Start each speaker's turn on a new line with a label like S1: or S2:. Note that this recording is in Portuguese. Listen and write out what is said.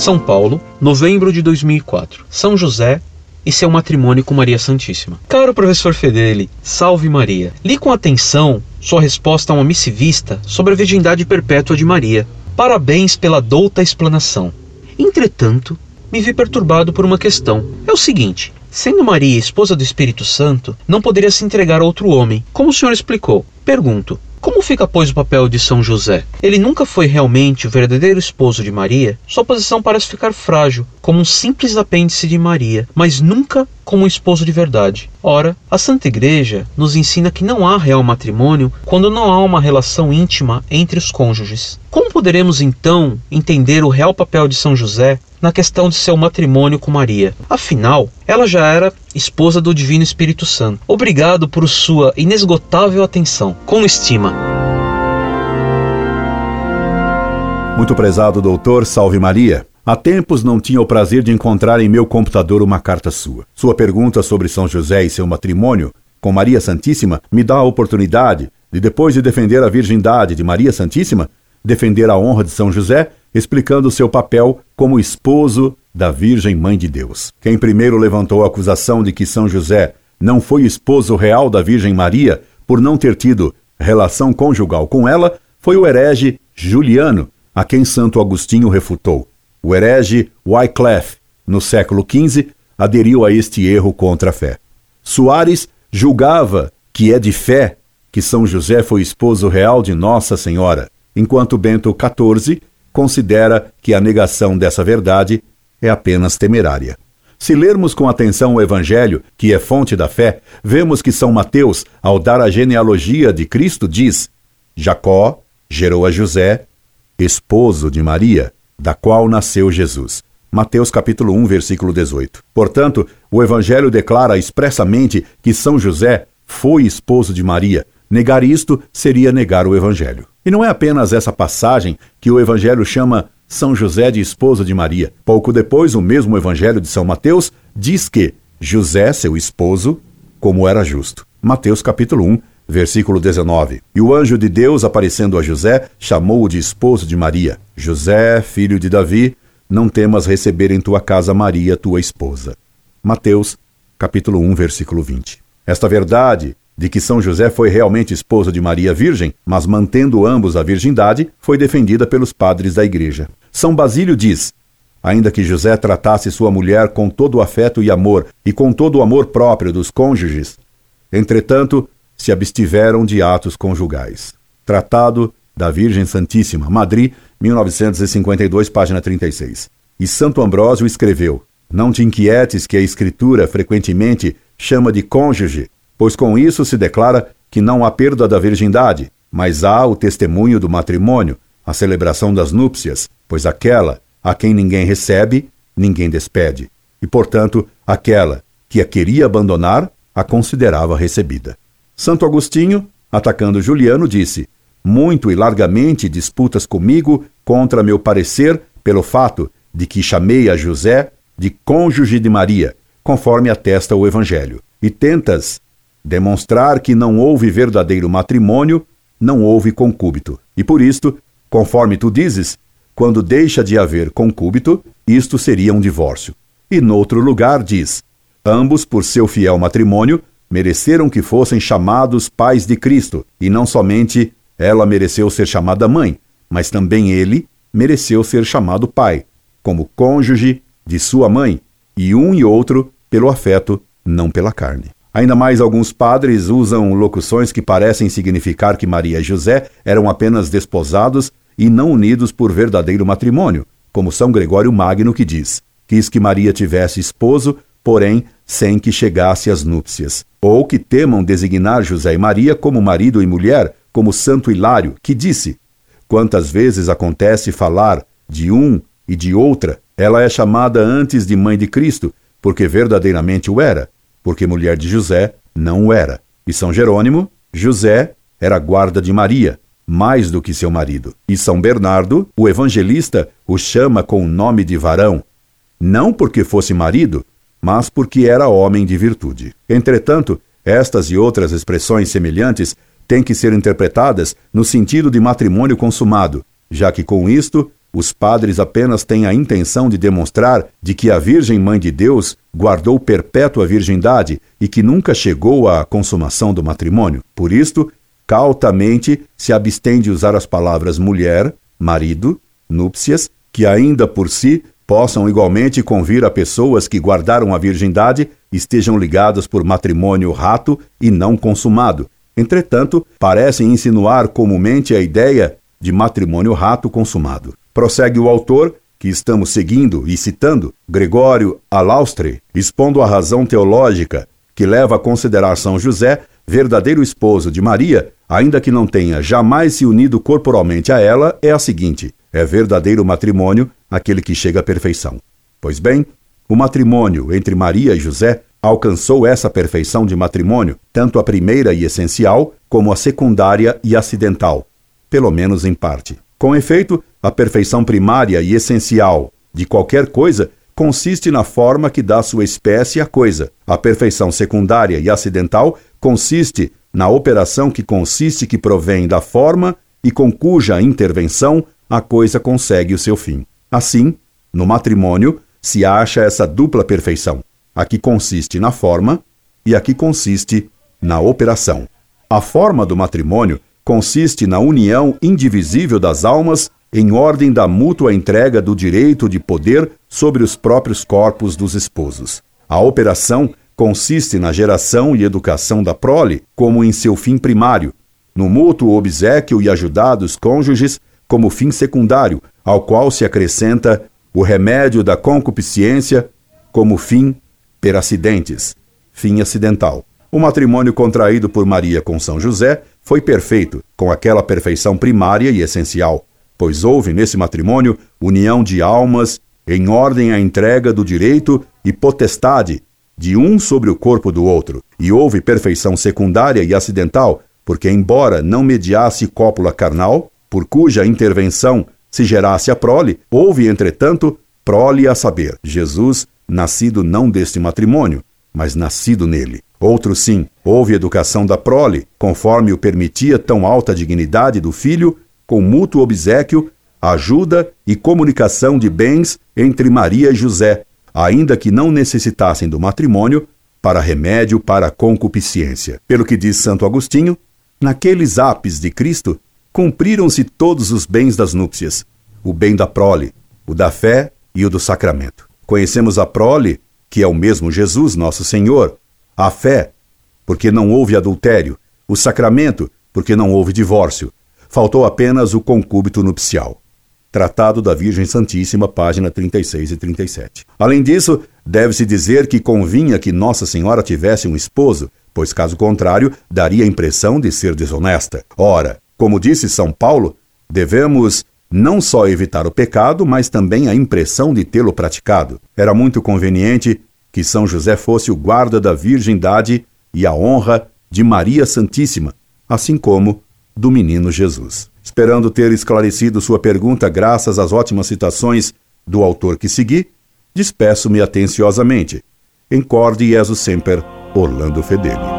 S1: São Paulo, novembro de 2004. São José e seu matrimônio com Maria Santíssima. Caro professor Fedeli, salve Maria. Li com atenção sua resposta a uma missivista sobre a virgindade perpétua de Maria. Parabéns pela douta explanação. Entretanto, me vi perturbado por uma questão. É o seguinte: sendo Maria esposa do Espírito Santo, não poderia se entregar a outro homem, como o senhor explicou. Pergunto: como fica, pois, o papel de São José? Ele nunca foi realmente o verdadeiro esposo de Maria? Sua posição parece ficar frágil, como um simples apêndice de Maria, mas nunca como um esposo de verdade. Ora, a Santa Igreja nos ensina que não há real matrimônio quando não há uma relação íntima entre os cônjuges. Como poderemos então entender o real papel de São José na questão de seu matrimônio com Maria? Afinal, ela já era esposa do Divino Espírito Santo. Obrigado por sua inesgotável atenção. Com estima.
S2: Muito prezado doutor, salve Maria. Há tempos não tinha o prazer de encontrar em meu computador uma carta sua. Sua pergunta sobre São José e seu matrimônio com Maria Santíssima me dá a oportunidade de, depois de defender a virgindade de Maria Santíssima, defender a honra de São José, explicando seu papel como esposo da Virgem Mãe de Deus. Quem primeiro levantou a acusação de que São José não foi esposo real da Virgem Maria por não ter tido relação conjugal com ela foi o herege Juliano, a quem Santo Agostinho refutou. O herege Wycliffe, no século XV, aderiu a este erro contra a fé. Soares julgava que é de fé que São José foi esposo real de Nossa Senhora, enquanto Bento XIV considera que a negação dessa verdade é apenas temerária. Se lermos com atenção o Evangelho, que é fonte da fé, vemos que São Mateus, ao dar a genealogia de Cristo, diz: Jacó gerou a José, esposo de Maria, da qual nasceu Jesus. Mateus capítulo 1, versículo 18. Portanto, o evangelho declara expressamente que São José foi esposo de Maria. Negar isto seria negar o evangelho. E não é apenas essa passagem que o evangelho chama São José de esposo de Maria. Pouco depois, o mesmo evangelho de São Mateus diz que José, seu esposo, como era justo. Mateus capítulo 1, Versículo 19. E o anjo de Deus, aparecendo a José, chamou-o de esposo de Maria. José, filho de Davi, não temas receber em tua casa Maria, tua esposa. Mateus, capítulo 1, versículo 20. Esta verdade de que São José foi realmente esposo de Maria Virgem, mas mantendo ambos a virgindade, foi defendida pelos padres da igreja. São Basílio diz: Ainda que José tratasse sua mulher com todo o afeto e amor e com todo o amor próprio dos cônjuges, entretanto, se abstiveram de atos conjugais. Tratado da Virgem Santíssima, Madrid, 1952, página 36. E Santo Ambrósio escreveu: Não te inquietes que a Escritura frequentemente chama de cônjuge, pois com isso se declara que não há perda da virgindade, mas há o testemunho do matrimônio, a celebração das núpcias, pois aquela a quem ninguém recebe, ninguém despede, e portanto aquela que a queria abandonar, a considerava recebida. Santo Agostinho, atacando Juliano, disse: Muito e largamente disputas comigo contra meu parecer pelo fato de que chamei a José de cônjuge de Maria, conforme atesta o Evangelho, e tentas demonstrar que não houve verdadeiro matrimônio, não houve concúbito. E por isto, conforme tu dizes, quando deixa de haver concúbito, isto seria um divórcio. E noutro lugar diz: ambos, por seu fiel matrimônio, mereceram que fossem chamados pais de Cristo, e não somente ela mereceu ser chamada mãe, mas também ele mereceu ser chamado pai, como cônjuge de sua mãe, e um e outro pelo afeto, não pela carne. Ainda mais alguns padres usam locuções que parecem significar que Maria e José eram apenas desposados e não unidos por verdadeiro matrimônio, como São Gregório Magno que diz: quis que Maria tivesse esposo, porém sem que chegasse às núpcias ou que temam designar José e Maria como marido e mulher, como Santo Hilário, que disse: Quantas vezes acontece falar de um e de outra, ela é chamada antes de mãe de Cristo, porque verdadeiramente o era, porque mulher de José não o era. E São Jerônimo, José era guarda de Maria, mais do que seu marido. E São Bernardo, o evangelista, o chama com o nome de varão, não porque fosse marido, mas porque era homem de virtude. Entretanto, estas e outras expressões semelhantes têm que ser interpretadas no sentido de matrimônio consumado, já que com isto os padres apenas têm a intenção de demonstrar de que a Virgem Mãe de Deus guardou perpétua virgindade e que nunca chegou à consumação do matrimônio. Por isto, cautamente se abstém de usar as palavras mulher, marido, núpcias, que ainda por si possam igualmente convir a pessoas que guardaram a virgindade estejam ligadas por matrimônio rato e não consumado. Entretanto, parecem insinuar comumente a ideia de matrimônio rato consumado. Prossegue o autor, que estamos seguindo e citando, Gregório Alaustre, expondo a razão teológica que leva a considerar São José verdadeiro esposo de Maria, ainda que não tenha jamais se unido corporalmente a ela, é a seguinte: é verdadeiro matrimônio aquele que chega à perfeição. Pois bem, o matrimônio entre Maria e José alcançou essa perfeição de matrimônio, tanto a primeira e essencial, como a secundária e acidental, pelo menos em parte. Com efeito, a perfeição primária e essencial de qualquer coisa consiste na forma que dá sua espécie à coisa. A perfeição secundária e acidental consiste na operação que consiste que provém da forma e com cuja intervenção a coisa consegue o seu fim. Assim, no matrimônio se acha essa dupla perfeição, a que consiste na forma e a que consiste na operação. A forma do matrimônio consiste na união indivisível das almas em ordem da mútua entrega do direito de poder sobre os próprios corpos dos esposos. A operação consiste na geração e educação da prole, como em seu fim primário, no mútuo obsequio e ajudar dos cônjuges, como fim secundário, ao qual se acrescenta o remédio da concupiscência, como fim per acidentes, fim acidental. O matrimônio contraído por Maria com São José foi perfeito, com aquela perfeição primária e essencial, pois houve nesse matrimônio união de almas em ordem à entrega do direito e potestade de um sobre o corpo do outro, e houve perfeição secundária e acidental, porque, embora não mediasse cópula carnal, por cuja intervenção se gerasse a prole, houve, entretanto, prole a saber, Jesus, nascido não deste matrimônio, mas nascido nele. Outro sim, houve educação da prole, conforme o permitia tão alta dignidade do filho, com mútuo obsequio, ajuda e comunicação de bens entre Maria e José, ainda que não necessitassem do matrimônio, para remédio para a concupiscência. Pelo que diz Santo Agostinho, naqueles ápices de Cristo, cumpriram-se todos os bens das núpcias, o bem da prole, o da fé e o do sacramento. Conhecemos a prole, que é o mesmo Jesus, nosso Senhor, a fé, porque não houve adultério, o sacramento, porque não houve divórcio. Faltou apenas o concúbito nupcial. Tratado da Virgem Santíssima, página 36 e 37. Além disso, deve-se dizer que convinha que Nossa Senhora tivesse um esposo, pois caso contrário, daria a impressão de ser desonesta. Ora, como disse São Paulo, devemos não só evitar o pecado, mas também a impressão de tê-lo praticado. Era muito conveniente que São José fosse o guarda da virgindade e a honra de Maria Santíssima, assim como do menino Jesus. Esperando ter esclarecido sua pergunta graças às ótimas citações do autor que segui, despeço-me atenciosamente. Encorde Jesus Semper, Orlando Fedeli.